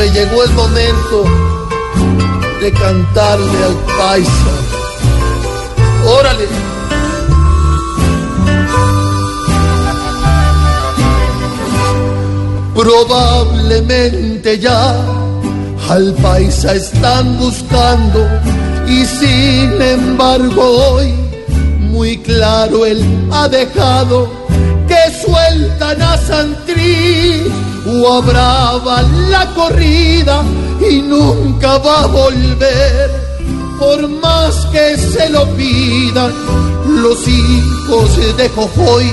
me llegó el momento de cantarle al paisa. Órale. Probablemente ya al paisa están buscando y sin embargo hoy muy claro él ha dejado que sueltan a Santrí o Brava la corrida y nunca va a volver. Por más que se lo pidan los hijos de Jojoy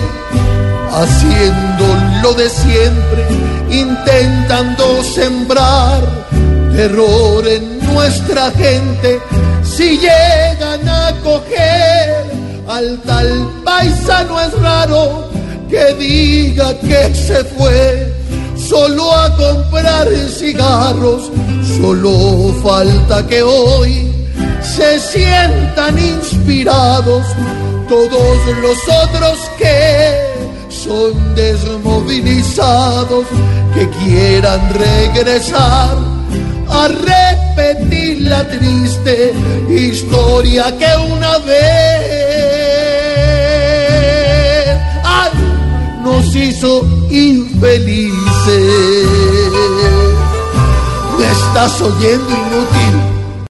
haciendo lo de siempre intentando sembrar terror en nuestra gente. Si llegan a coger al tal paisano es raro que diga que se fue cigarros. Solo falta que hoy se sientan inspirados todos los otros que son desmovilizados, que quieran regresar a repetir la triste historia que una vez nos hizo infelices. Estás oyendo y